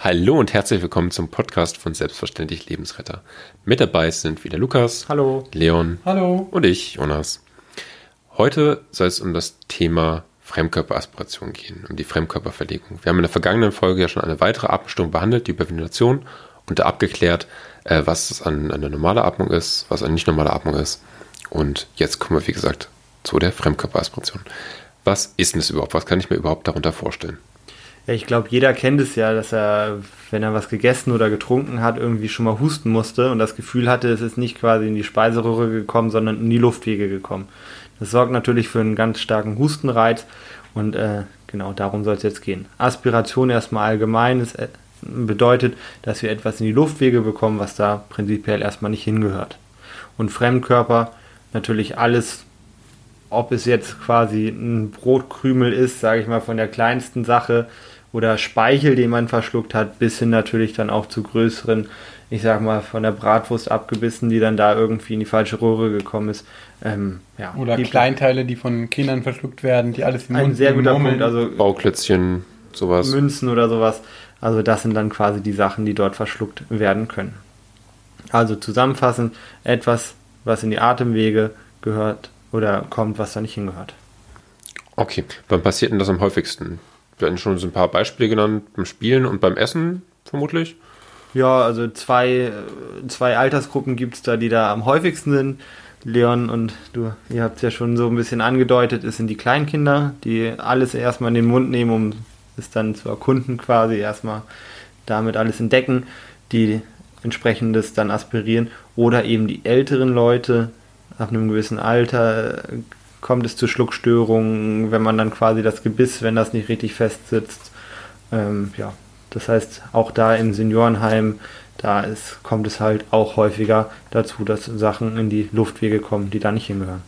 Hallo und herzlich willkommen zum Podcast von Selbstverständlich Lebensretter. Mit dabei sind wieder Lukas, Hallo, Leon, Hallo und ich, Jonas. Heute soll es um das Thema Fremdkörperaspiration gehen, um die Fremdkörperverlegung. Wir haben in der vergangenen Folge ja schon eine weitere Atmungsstörung behandelt, die Hyperventilation, und da abgeklärt, äh, was an eine normale Atmung ist, was eine nicht normale Atmung ist. Und jetzt kommen wir, wie gesagt, zu der Fremdkörperaspiration. Was ist denn das überhaupt? Was kann ich mir überhaupt darunter vorstellen? Ich glaube, jeder kennt es ja, dass er, wenn er was gegessen oder getrunken hat, irgendwie schon mal husten musste und das Gefühl hatte, es ist nicht quasi in die Speiseröhre gekommen, sondern in die Luftwege gekommen. Das sorgt natürlich für einen ganz starken Hustenreiz und äh, genau darum soll es jetzt gehen. Aspiration erstmal allgemein ist, äh, bedeutet, dass wir etwas in die Luftwege bekommen, was da prinzipiell erstmal nicht hingehört. Und Fremdkörper natürlich alles ob es jetzt quasi ein Brotkrümel ist, sage ich mal, von der kleinsten Sache oder Speichel, den man verschluckt hat, bis hin natürlich dann auch zu größeren, ich sag mal, von der Bratwurst abgebissen, die dann da irgendwie in die falsche Röhre gekommen ist. Ähm, ja, oder Kleinteile, die von Kindern verschluckt werden, die alles im Mund Ein sehr guter Punkt, also Bauklötzchen, sowas. Münzen oder sowas. Also das sind dann quasi die Sachen, die dort verschluckt werden können. Also zusammenfassend, etwas, was in die Atemwege gehört oder kommt, was da nicht hingehört. Okay, wann passiert denn das am häufigsten? Wir hatten schon so ein paar Beispiele genannt, beim Spielen und beim Essen vermutlich. Ja, also zwei, zwei Altersgruppen gibt es da, die da am häufigsten sind. Leon und du, ihr habt es ja schon so ein bisschen angedeutet, es sind die Kleinkinder, die alles erstmal in den Mund nehmen, um es dann zu erkunden quasi, erstmal damit alles entdecken, die entsprechendes dann aspirieren. Oder eben die älteren Leute, ab einem gewissen Alter kommt es zu Schluckstörungen, wenn man dann quasi das Gebiss, wenn das nicht richtig fest sitzt. Ähm, ja, das heißt, auch da im Seniorenheim, da ist, kommt es halt auch häufiger dazu, dass Sachen in die Luftwege kommen, die da nicht hingehören.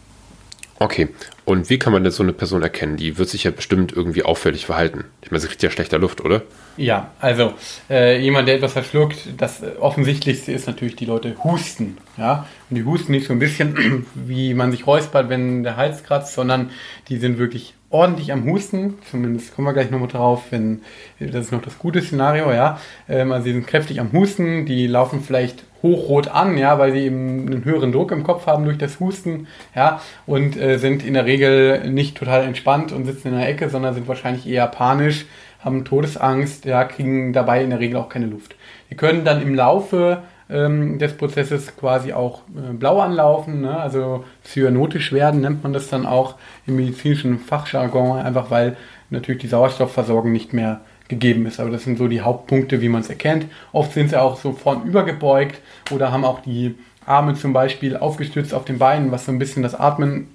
Okay, und wie kann man denn so eine Person erkennen? Die wird sich ja bestimmt irgendwie auffällig verhalten. Ich meine, sie kriegt ja schlechter Luft, oder? Ja, also äh, jemand, der etwas verschluckt, das offensichtlichste ist natürlich, die Leute husten. Ja? Und die husten nicht so ein bisschen, wie man sich räuspert, wenn der Hals kratzt, sondern die sind wirklich ordentlich am Husten. Zumindest kommen wir gleich nochmal drauf, wenn das ist noch das gute Szenario, ja. Ähm, also sie sind kräftig am Husten, die laufen vielleicht hochrot an, ja, weil sie eben einen höheren Druck im Kopf haben durch das Husten, ja, und äh, sind in der Regel nicht total entspannt und sitzen in der Ecke, sondern sind wahrscheinlich eher panisch, haben Todesangst, ja, kriegen dabei in der Regel auch keine Luft. Die können dann im Laufe ähm, des Prozesses quasi auch äh, blau anlaufen, ne? also cyanotisch werden, nennt man das dann auch im medizinischen Fachjargon, einfach weil natürlich die Sauerstoffversorgung nicht mehr gegeben ist. Aber das sind so die Hauptpunkte, wie man es erkennt. Oft sind sie auch so vorn übergebeugt oder haben auch die Arme zum Beispiel aufgestützt auf den Beinen, was so ein bisschen das Atmen,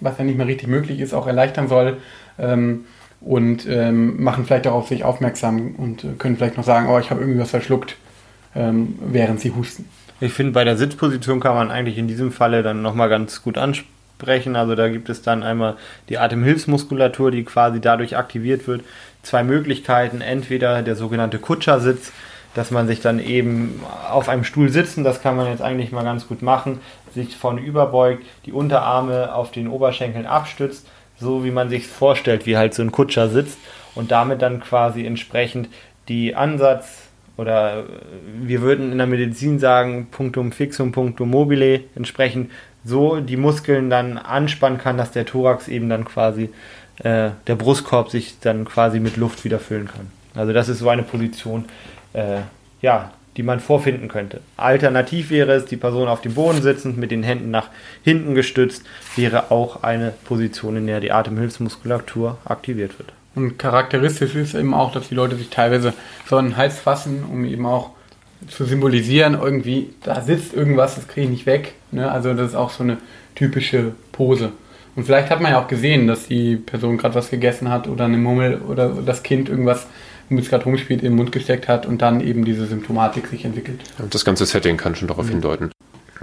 was ja nicht mehr richtig möglich ist, auch erleichtern soll. Ähm, und ähm, machen vielleicht auch auf sich aufmerksam und äh, können vielleicht noch sagen, oh, ich habe irgendwie was verschluckt, ähm, während sie husten. Ich finde, bei der Sitzposition kann man eigentlich in diesem Falle dann nochmal ganz gut ansprechen. Also da gibt es dann einmal die Atemhilfsmuskulatur, die quasi dadurch aktiviert wird, zwei Möglichkeiten. Entweder der sogenannte Kutschersitz, dass man sich dann eben auf einem Stuhl sitzen, das kann man jetzt eigentlich mal ganz gut machen, sich vorne überbeugt, die Unterarme auf den Oberschenkeln abstützt, so wie man sich vorstellt, wie halt so ein Kutscher sitzt und damit dann quasi entsprechend die Ansatz oder wir würden in der Medizin sagen, Punktum fixum, Punktum mobile, entsprechend so die Muskeln dann anspannen kann, dass der Thorax eben dann quasi äh, der Brustkorb sich dann quasi mit Luft wieder füllen kann. Also das ist so eine Position, äh, ja, die man vorfinden könnte. Alternativ wäre es, die Person auf dem Boden sitzend mit den Händen nach hinten gestützt, wäre auch eine Position, in der die Atemhilfsmuskulatur aktiviert wird. Und charakteristisch ist eben auch, dass die Leute sich teilweise so an den Hals fassen, um eben auch zu symbolisieren, irgendwie, da sitzt irgendwas, das kriege ich nicht weg. Ne? Also das ist auch so eine typische Pose. Und vielleicht hat man ja auch gesehen, dass die Person gerade was gegessen hat oder eine Mummel oder das Kind irgendwas, womit es gerade rumspielt, in den Mund gesteckt hat und dann eben diese Symptomatik sich entwickelt. Und das ganze Setting kann schon darauf mhm. hindeuten.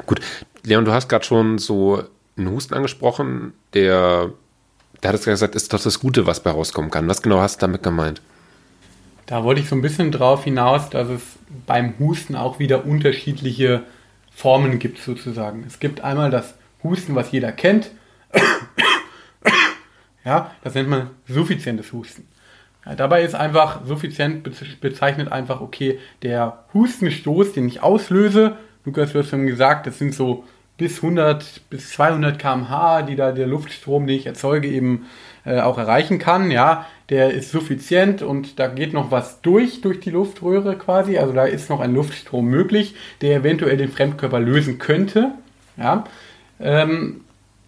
Gut, Leon, du hast gerade schon so einen Husten angesprochen, der, der hat es gesagt, ist doch das Gute, was bei rauskommen kann. Was genau hast du damit gemeint? Da wollte ich so ein bisschen drauf hinaus, dass es beim Husten auch wieder unterschiedliche Formen gibt, sozusagen. Es gibt einmal das Husten, was jeder kennt, ja, das nennt man suffizientes Husten. Ja, dabei ist einfach suffizient bezeichnet einfach, okay, der Hustenstoß, den ich auslöse, Lukas, du hast schon gesagt, das sind so bis 100 bis 200 km/h, die da der Luftstrom, den ich erzeuge, eben äh, auch erreichen kann. Ja, der ist suffizient und da geht noch was durch, durch die Luftröhre quasi. Also da ist noch ein Luftstrom möglich, der eventuell den Fremdkörper lösen könnte. Ja, ähm,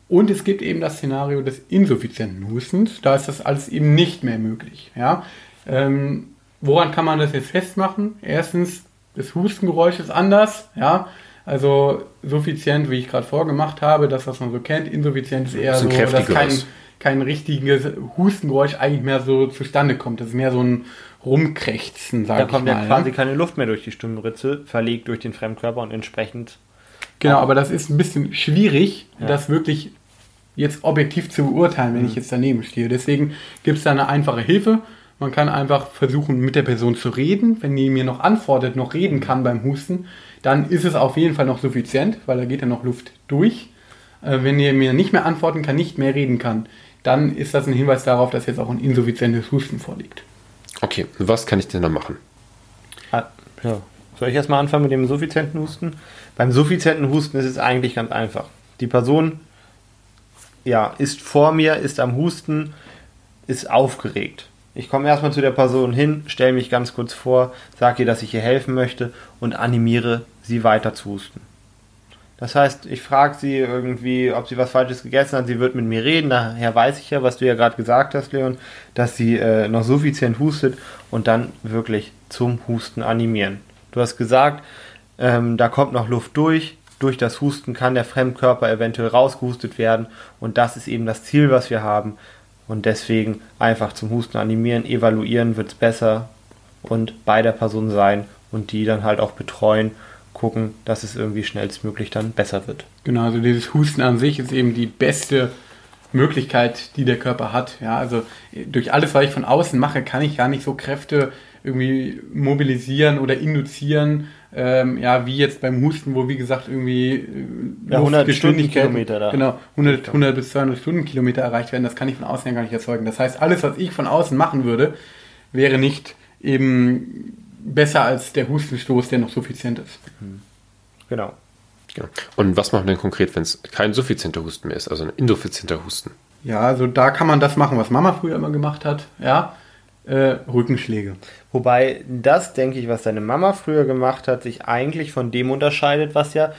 und es gibt eben das Szenario des insuffizienten Hustens. Da ist das alles eben nicht mehr möglich. Ja, ähm, woran kann man das jetzt festmachen? Erstens, das Hustengeräusch ist anders. Ja, also suffizient, wie ich gerade vorgemacht habe, das, was man so kennt. Insuffizient ist eher so, dass kein, kein richtiges Hustengeräusch eigentlich mehr so zustande kommt. Das ist mehr so ein Rumkrächzen, sag da ich mal. Da kommt ja quasi keine Luft mehr durch die Stimmenritze, verlegt durch den Fremdkörper und entsprechend. Genau, aber das ist ein bisschen schwierig, ja. das wirklich jetzt objektiv zu beurteilen, wenn mhm. ich jetzt daneben stehe. Deswegen gibt es da eine einfache Hilfe. Man kann einfach versuchen, mit der Person zu reden. Wenn die mir noch antwortet, noch reden kann beim Husten, dann ist es auf jeden Fall noch suffizient, weil da geht ja noch Luft durch. Äh, wenn ihr mir nicht mehr antworten kann, nicht mehr reden kann, dann ist das ein Hinweis darauf, dass jetzt auch ein insuffizientes Husten vorliegt. Okay, was kann ich denn da machen? Ah, ja. Soll ich erstmal anfangen mit dem suffizienten Husten? Beim suffizienten Husten ist es eigentlich ganz einfach. Die Person ja, ist vor mir, ist am Husten, ist aufgeregt. Ich komme erstmal zu der Person hin, stelle mich ganz kurz vor, sage ihr, dass ich ihr helfen möchte und animiere sie weiter zu husten. Das heißt, ich frage sie irgendwie, ob sie was Falsches gegessen hat. Sie wird mit mir reden. Daher weiß ich ja, was du ja gerade gesagt hast, Leon, dass sie äh, noch suffizient hustet und dann wirklich zum Husten animieren. Du hast gesagt, ähm, da kommt noch Luft durch. Durch das Husten kann der Fremdkörper eventuell rausgehustet werden und das ist eben das Ziel, was wir haben. Und deswegen einfach zum Husten animieren, evaluieren wird es besser und bei der Person sein und die dann halt auch betreuen gucken, dass es irgendwie schnellstmöglich dann besser wird. Genau, also dieses Husten an sich ist eben die beste Möglichkeit, die der Körper hat. Ja, also durch alles, was ich von außen mache, kann ich gar nicht so Kräfte irgendwie mobilisieren oder induzieren, ähm, ja, wie jetzt beim Husten, wo wie gesagt irgendwie äh, ja, 100 Stundenkilometer da. Genau, 100, 100 bis 200 Stundenkilometer erreicht werden, das kann ich von außen ja gar nicht erzeugen. Das heißt, alles, was ich von außen machen würde, wäre nicht eben besser als der Hustenstoß, der noch suffizient ist. Mhm. Genau. genau. Und was machen wir denn konkret, wenn es kein suffizienter Husten mehr ist, also ein insuffizienter Husten? Ja, also da kann man das machen, was Mama früher immer gemacht hat, ja, äh, Rückenschläge. Wobei das, denke ich, was deine Mama früher gemacht hat, sich eigentlich von dem unterscheidet, was ja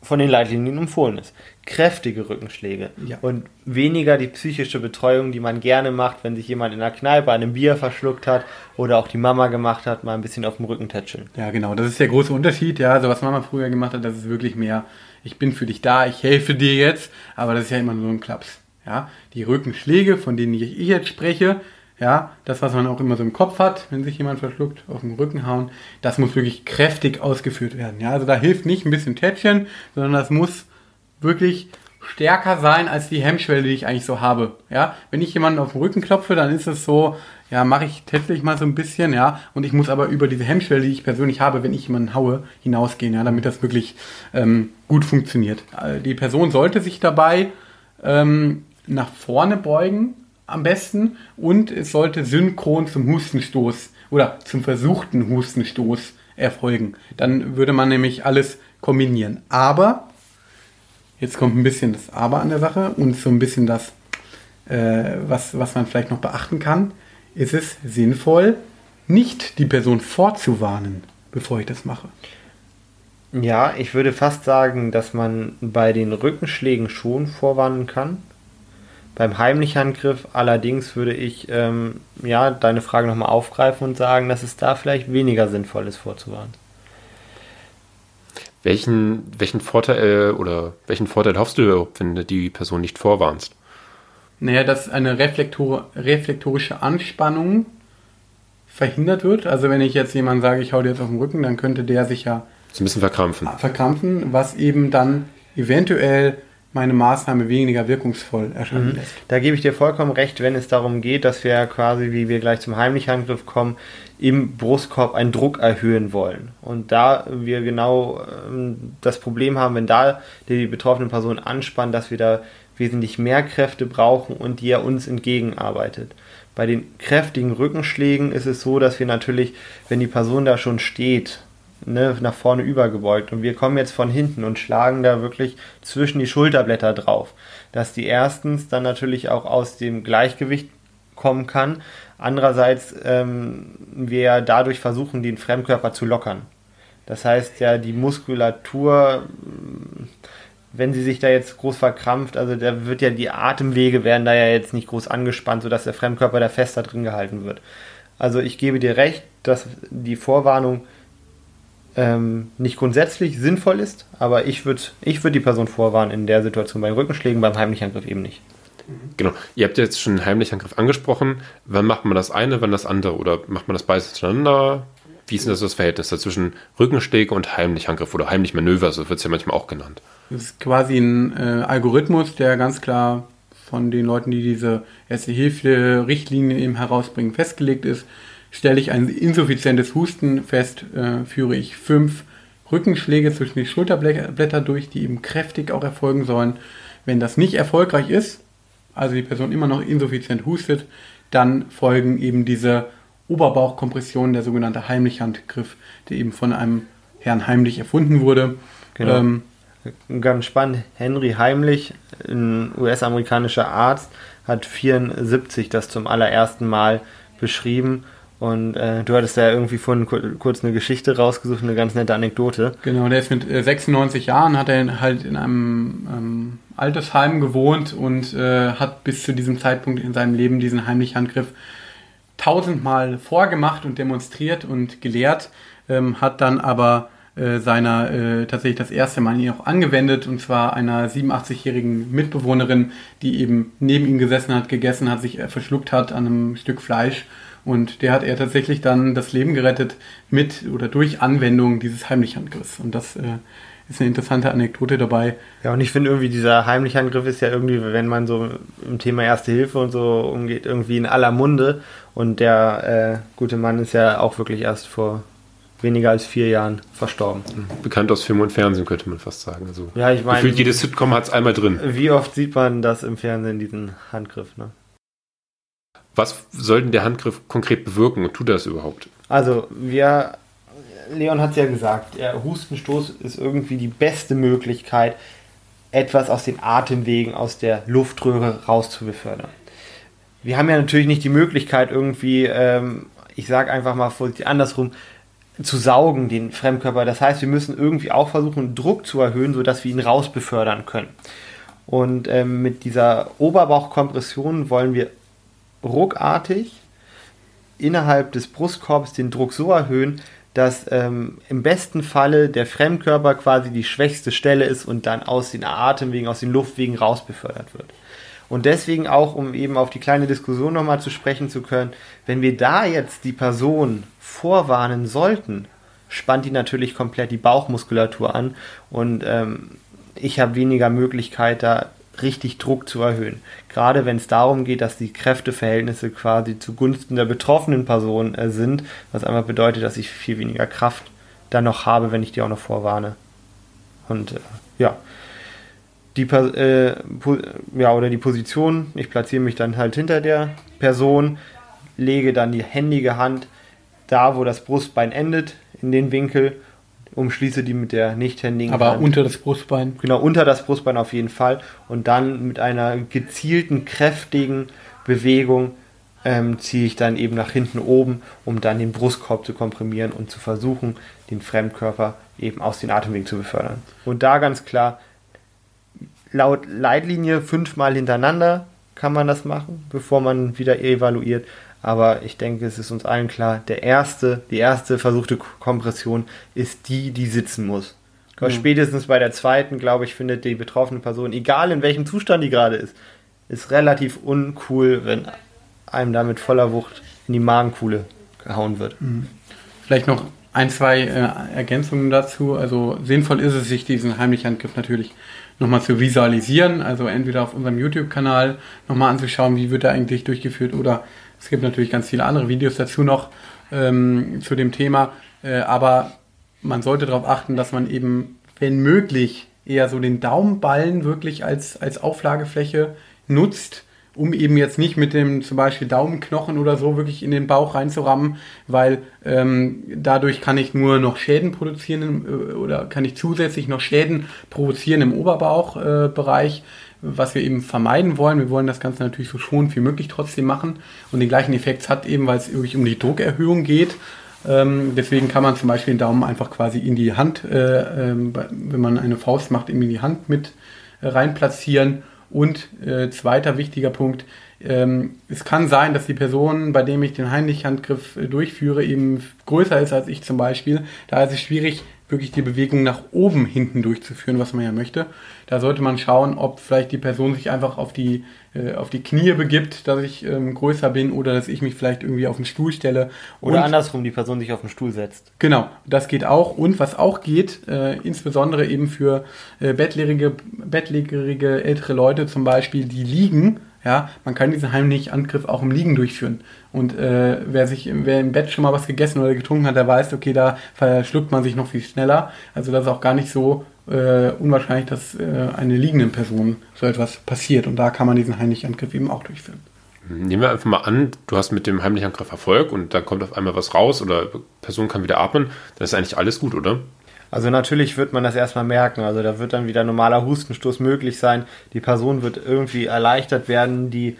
von den Leitlinien empfohlen ist. Kräftige Rückenschläge ja. und weniger die psychische Betreuung, die man gerne macht, wenn sich jemand in der Kneipe einem Bier verschluckt hat oder auch die Mama gemacht hat, mal ein bisschen auf dem Rücken tätscheln. Ja, genau, das ist der große Unterschied. Ja, also was Mama früher gemacht hat, das ist wirklich mehr, ich bin für dich da, ich helfe dir jetzt, aber das ist ja immer nur ein Klaps. Ja, die Rückenschläge, von denen ich jetzt spreche, ja, das, was man auch immer so im Kopf hat, wenn sich jemand verschluckt, auf den Rücken hauen, das muss wirklich kräftig ausgeführt werden. Ja, also da hilft nicht ein bisschen Tätschen, sondern das muss wirklich stärker sein als die Hemmschwelle, die ich eigentlich so habe. Ja, wenn ich jemanden auf den Rücken klopfe, dann ist es so, ja, mache ich tätschlich mal so ein bisschen, ja, und ich muss aber über diese Hemmschwelle, die ich persönlich habe, wenn ich jemanden haue, hinausgehen, ja, damit das wirklich ähm, gut funktioniert. Äh, die Person sollte sich dabei ähm, nach vorne beugen, am besten und es sollte synchron zum Hustenstoß oder zum versuchten Hustenstoß erfolgen. Dann würde man nämlich alles kombinieren. Aber, jetzt kommt ein bisschen das Aber an der Sache und so ein bisschen das, äh, was, was man vielleicht noch beachten kann, ist es sinnvoll, nicht die Person vorzuwarnen, bevor ich das mache. Ja, ich würde fast sagen, dass man bei den Rückenschlägen schon vorwarnen kann. Beim heimlichen Angriff allerdings würde ich ähm, ja, deine Frage nochmal aufgreifen und sagen, dass es da vielleicht weniger sinnvoll ist vorzuwarnen. Welchen, welchen Vorteil äh, oder welchen Vorteil hoffst du überhaupt, wenn du die Person nicht vorwarnst? Naja, dass eine Reflektor reflektorische Anspannung verhindert wird. Also wenn ich jetzt jemand sage, ich hau dir jetzt auf den Rücken, dann könnte der sich ja so ein bisschen verkrampfen. Verkrampfen, was eben dann eventuell meine Maßnahme weniger wirkungsvoll erscheinen mhm. lässt. Da gebe ich dir vollkommen recht, wenn es darum geht, dass wir quasi, wie wir gleich zum heimlichen Angriff kommen, im Brustkorb einen Druck erhöhen wollen. Und da wir genau ähm, das Problem haben, wenn da die betroffene Person anspannt, dass wir da wesentlich mehr Kräfte brauchen und die er uns entgegenarbeitet. Bei den kräftigen Rückenschlägen ist es so, dass wir natürlich, wenn die Person da schon steht, ne, nach vorne übergebeugt und wir kommen jetzt von hinten und schlagen da wirklich zwischen die Schulterblätter drauf, dass die erstens dann natürlich auch aus dem Gleichgewicht kommen kann. Andererseits ähm, wir dadurch versuchen, den Fremdkörper zu lockern. Das heißt ja, die Muskulatur, wenn sie sich da jetzt groß verkrampft, also da wird ja die Atemwege werden da ja jetzt nicht groß angespannt, sodass der Fremdkörper da fester drin gehalten wird. Also ich gebe dir recht, dass die Vorwarnung ähm, nicht grundsätzlich sinnvoll ist, aber ich würde ich würd die Person vorwarnen in der Situation bei Rückenschlägen, beim Heimlichangriff eben nicht. Genau. Ihr habt jetzt schon Heimlichangriff angesprochen. Wann macht man das eine, wann das andere? Oder macht man das beides miteinander? Wie ist denn das, das Verhältnis dazwischen Rückenschläge und Heimlichangriff oder Heimlichmanöver, so wird es ja manchmal auch genannt? Das ist quasi ein äh, Algorithmus, der ganz klar von den Leuten, die diese Erste-Hilfe-Richtlinie eben herausbringen, festgelegt ist. Stelle ich ein insuffizientes Husten fest, äh, führe ich fünf Rückenschläge zwischen die Schulterblätter durch, die eben kräftig auch erfolgen sollen. Wenn das nicht erfolgreich ist, also die Person immer noch insuffizient hustet, dann folgen eben diese Oberbauchkompressionen, der sogenannte Heimlichhandgriff, der eben von einem Herrn Heimlich erfunden wurde. Genau. Ähm, Ganz spannend, Henry Heimlich, ein US-amerikanischer Arzt, hat 74 das zum allerersten Mal beschrieben und äh, du hattest ja irgendwie vorhin kurz eine Geschichte rausgesucht, eine ganz nette Anekdote. Genau, der ist mit 96 äh, Jahren, hat er halt in einem ähm, Altersheim gewohnt und äh, hat bis zu diesem Zeitpunkt in seinem Leben diesen heimlichen Handgriff tausendmal vorgemacht und demonstriert und gelehrt, ähm, hat dann aber äh, seiner äh, tatsächlich das erste Mal ihn auch angewendet und zwar einer 87-jährigen Mitbewohnerin, die eben neben ihm gesessen hat, gegessen hat, sich äh, verschluckt hat an einem Stück Fleisch und der hat er tatsächlich dann das Leben gerettet mit oder durch Anwendung dieses Heimlichangriffs. Und das äh, ist eine interessante Anekdote dabei. Ja, und ich finde irgendwie, dieser Heimlichangriff ist ja irgendwie, wenn man so im Thema Erste Hilfe und so umgeht, irgendwie in aller Munde. Und der äh, gute Mann ist ja auch wirklich erst vor weniger als vier Jahren verstorben. Bekannt aus Film und Fernsehen, könnte man fast sagen. Also, ja, ich meine. Gefühlt jedes Sitcom hat es einmal drin. Wie oft sieht man das im Fernsehen, diesen Handgriff, ne? Was soll denn der Handgriff konkret bewirken und tut das überhaupt? Also, wir, Leon hat es ja gesagt, der Hustenstoß ist irgendwie die beste Möglichkeit, etwas aus den Atemwegen, aus der Luftröhre rauszubefördern. Wir haben ja natürlich nicht die Möglichkeit, irgendwie, ähm, ich sage einfach mal andersrum, zu saugen, den Fremdkörper. Das heißt, wir müssen irgendwie auch versuchen, Druck zu erhöhen, sodass wir ihn rausbefördern können. Und ähm, mit dieser Oberbauchkompression wollen wir ruckartig innerhalb des Brustkorbs den Druck so erhöhen, dass ähm, im besten Falle der Fremdkörper quasi die schwächste Stelle ist und dann aus den Atemwegen, aus den Luftwegen raus befördert wird. Und deswegen auch, um eben auf die kleine Diskussion nochmal zu sprechen zu können, wenn wir da jetzt die Person vorwarnen sollten, spannt die natürlich komplett die Bauchmuskulatur an und ähm, ich habe weniger Möglichkeit, da richtig Druck zu erhöhen. Gerade wenn es darum geht, dass die Kräfteverhältnisse quasi zugunsten der betroffenen Person äh, sind, was einfach bedeutet, dass ich viel weniger Kraft dann noch habe, wenn ich die auch noch vorwarne. Und äh, ja, die äh, ja oder die Position, ich platziere mich dann halt hinter der Person, lege dann die händige Hand da, wo das Brustbein endet, in den Winkel umschließe die mit der nichthändigen Aber Hand. unter das Brustbein? Genau, unter das Brustbein auf jeden Fall. Und dann mit einer gezielten, kräftigen Bewegung ähm, ziehe ich dann eben nach hinten oben, um dann den Brustkorb zu komprimieren und zu versuchen, den Fremdkörper eben aus den Atemwegen zu befördern. Und da ganz klar, laut Leitlinie fünfmal hintereinander kann man das machen, bevor man wieder evaluiert. Aber ich denke, es ist uns allen klar, der erste, die erste versuchte Kompression ist die, die sitzen muss. Mhm. Spätestens bei der zweiten, glaube ich, findet die betroffene Person, egal in welchem Zustand die gerade ist, ist relativ uncool, wenn einem damit voller Wucht in die Magenkuhle gehauen wird. Mhm. Vielleicht noch ein, zwei äh, Ergänzungen dazu. Also sinnvoll ist es, sich diesen heimlichen Handgriff natürlich nochmal zu visualisieren. Also entweder auf unserem YouTube-Kanal nochmal anzuschauen, wie wird er eigentlich durchgeführt oder es gibt natürlich ganz viele andere Videos dazu noch ähm, zu dem Thema, äh, aber man sollte darauf achten, dass man eben, wenn möglich, eher so den Daumenballen wirklich als, als Auflagefläche nutzt um eben jetzt nicht mit dem zum Beispiel Daumenknochen oder so wirklich in den Bauch reinzurammen, weil ähm, dadurch kann ich nur noch Schäden produzieren äh, oder kann ich zusätzlich noch Schäden provozieren im Oberbauchbereich. Äh, was wir eben vermeiden wollen. Wir wollen das Ganze natürlich so schonend wie möglich trotzdem machen. Und den gleichen Effekt hat eben, weil es wirklich um die Druckerhöhung geht. Ähm, deswegen kann man zum Beispiel den Daumen einfach quasi in die Hand, äh, äh, wenn man eine Faust macht, in die Hand mit äh, rein platzieren. Und äh, zweiter wichtiger Punkt, ähm, es kann sein, dass die Person, bei dem ich den Heimlich-Handgriff äh, durchführe, eben größer ist als ich zum Beispiel. Da ist es schwierig, wirklich die Bewegung nach oben hinten durchzuführen, was man ja möchte. Da sollte man schauen, ob vielleicht die Person sich einfach auf die, äh, auf die Knie begibt, dass ich ähm, größer bin oder dass ich mich vielleicht irgendwie auf den Stuhl stelle. Oder Und, andersrum, die Person sich auf den Stuhl setzt. Genau, das geht auch. Und was auch geht, äh, insbesondere eben für äh, bettlägerige, bettlägerige ältere Leute zum Beispiel, die liegen, ja, man kann diesen heimlichen Angriff auch im Liegen durchführen. Und äh, wer sich, wer im Bett schon mal was gegessen oder getrunken hat, der weiß, okay, da verschluckt man sich noch viel schneller. Also das ist auch gar nicht so äh, unwahrscheinlich, dass äh, eine liegende Person so etwas passiert. Und da kann man diesen heimlichen Angriff eben auch durchführen. Nehmen wir einfach mal an, du hast mit dem heimlichen Angriff Erfolg und da kommt auf einmal was raus oder Person kann wieder atmen, dann ist eigentlich alles gut, oder? Also natürlich wird man das erstmal merken. Also da wird dann wieder normaler Hustenstoß möglich sein. Die Person wird irgendwie erleichtert werden. Die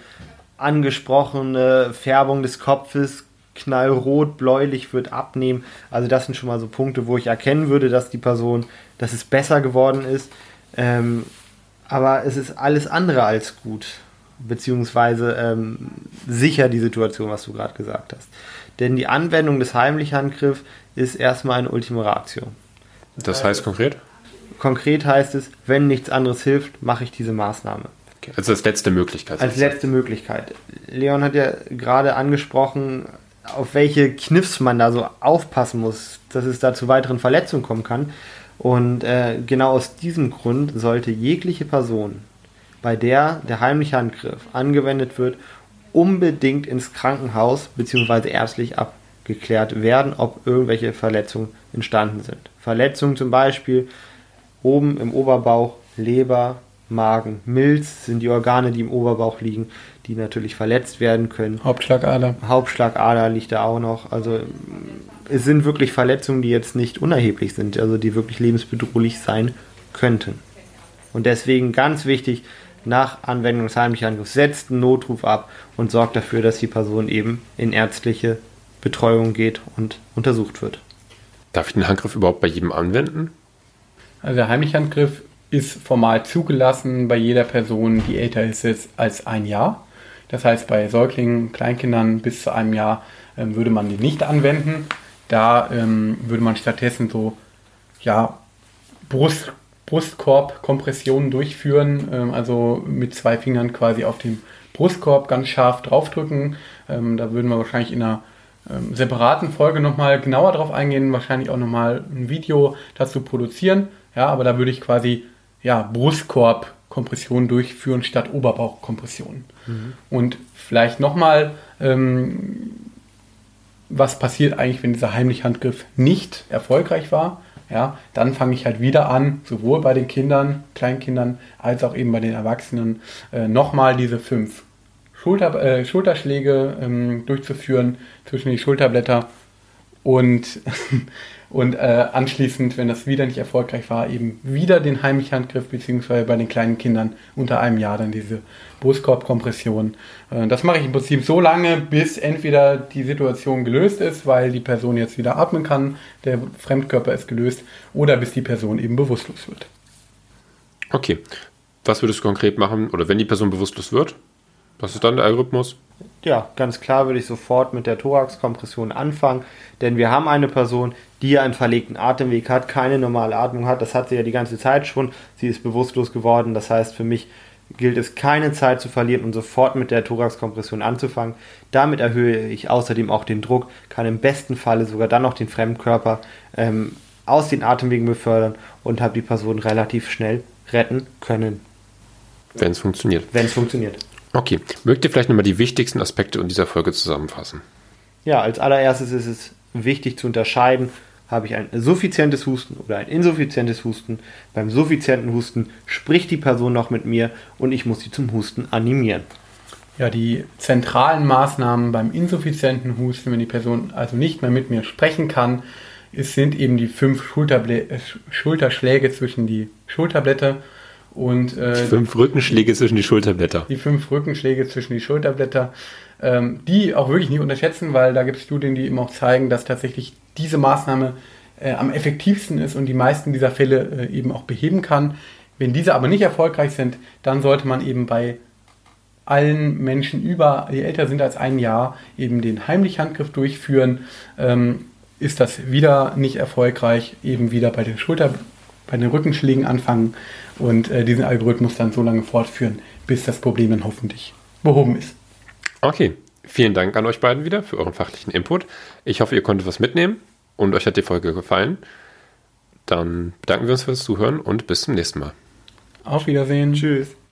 angesprochene Färbung des Kopfes knallrot, bläulich wird abnehmen. Also das sind schon mal so Punkte, wo ich erkennen würde, dass die Person, dass es besser geworden ist. Ähm, aber es ist alles andere als gut, beziehungsweise ähm, sicher die Situation, was du gerade gesagt hast. Denn die Anwendung des Heimlichhandgriffs ist erstmal eine Ultima Ratio. Das heißt konkret? Konkret heißt es, wenn nichts anderes hilft, mache ich diese Maßnahme. Okay. Also als letzte Möglichkeit. Als letzte Möglichkeit. Leon hat ja gerade angesprochen, auf welche Kniffs man da so aufpassen muss, dass es da zu weiteren Verletzungen kommen kann. Und äh, genau aus diesem Grund sollte jegliche Person, bei der der heimliche Handgriff angewendet wird, unbedingt ins Krankenhaus bzw. ärztlich abgeklärt werden, ob irgendwelche Verletzungen entstanden sind. Verletzungen zum Beispiel oben im Oberbauch, Leber, Magen, Milz sind die Organe, die im Oberbauch liegen, die natürlich verletzt werden können. Hauptschlagader. Hauptschlagader liegt da auch noch. Also es sind wirklich Verletzungen, die jetzt nicht unerheblich sind, also die wirklich lebensbedrohlich sein könnten. Und deswegen ganz wichtig, nach Anwendung des heimlichen Angriffs setzt einen Notruf ab und sorgt dafür, dass die Person eben in ärztliche Betreuung geht und untersucht wird. Darf ich den Handgriff überhaupt bei jedem anwenden? Also der Heimlichhandgriff ist formal zugelassen bei jeder Person, die älter ist als ein Jahr. Das heißt, bei Säuglingen, Kleinkindern bis zu einem Jahr ähm, würde man den nicht anwenden. Da ähm, würde man stattdessen so ja, Brust, Brustkorb-Kompressionen durchführen, ähm, also mit zwei Fingern quasi auf dem Brustkorb ganz scharf draufdrücken. Ähm, da würden wir wahrscheinlich in einer ähm, separaten Folge nochmal genauer drauf eingehen, wahrscheinlich auch nochmal ein Video dazu produzieren. Ja, aber da würde ich quasi ja, Brustkorb-Kompression durchführen statt Oberbauchkompression. Mhm. Und vielleicht nochmal, ähm, was passiert eigentlich, wenn dieser heimliche Handgriff nicht erfolgreich war? Ja, dann fange ich halt wieder an, sowohl bei den Kindern, Kleinkindern, als auch eben bei den Erwachsenen, äh, nochmal diese fünf Schulter, äh, Schulterschläge ähm, durchzuführen zwischen die Schulterblätter und, und äh, anschließend, wenn das wieder nicht erfolgreich war, eben wieder den heimlichen Handgriff, beziehungsweise bei den kleinen Kindern unter einem Jahr dann diese Brustkorbkompression. Äh, das mache ich im Prinzip so lange, bis entweder die Situation gelöst ist, weil die Person jetzt wieder atmen kann, der Fremdkörper ist gelöst, oder bis die Person eben bewusstlos wird. Okay. Was würdest du konkret machen, oder wenn die Person bewusstlos wird? Was ist dann der Algorithmus? Ja, ganz klar würde ich sofort mit der Thoraxkompression anfangen, denn wir haben eine Person, die einen verlegten Atemweg hat, keine normale Atmung hat. Das hat sie ja die ganze Zeit schon. Sie ist bewusstlos geworden. Das heißt, für mich gilt es keine Zeit zu verlieren und sofort mit der Thoraxkompression anzufangen. Damit erhöhe ich außerdem auch den Druck, kann im besten Falle sogar dann noch den Fremdkörper ähm, aus den Atemwegen befördern und habe die Person relativ schnell retten können. Wenn es funktioniert. Wenn es funktioniert. Okay, mögt ihr vielleicht nochmal die wichtigsten Aspekte in dieser Folge zusammenfassen? Ja, als allererstes ist es wichtig zu unterscheiden, habe ich ein suffizientes Husten oder ein insuffizientes Husten. Beim suffizienten Husten spricht die Person noch mit mir und ich muss sie zum Husten animieren. ja, die zentralen Maßnahmen beim insuffizienten Husten, wenn die Person also nicht mehr mit mir sprechen kann, es sind eben die fünf Schulterblä äh, Schulterschläge zwischen die Schulterblätter und äh, fünf Rückenschläge zwischen die Schulterblätter. Die fünf Rückenschläge zwischen die Schulterblätter, ähm, die auch wirklich nicht unterschätzen, weil da gibt es Studien, die eben auch zeigen, dass tatsächlich diese Maßnahme äh, am effektivsten ist und die meisten dieser Fälle äh, eben auch beheben kann. Wenn diese aber nicht erfolgreich sind, dann sollte man eben bei allen Menschen über, die älter sind als ein Jahr, eben den heimlichen Handgriff durchführen. Ähm, ist das wieder nicht erfolgreich, eben wieder bei den Schulter, bei den Rückenschlägen anfangen und äh, diesen Algorithmus dann so lange fortführen, bis das Problem dann hoffentlich behoben ist. Okay, vielen Dank an euch beiden wieder für euren fachlichen Input. Ich hoffe, ihr konntet was mitnehmen und euch hat die Folge gefallen. Dann bedanken wir uns fürs Zuhören und bis zum nächsten Mal. Auf Wiedersehen. Tschüss.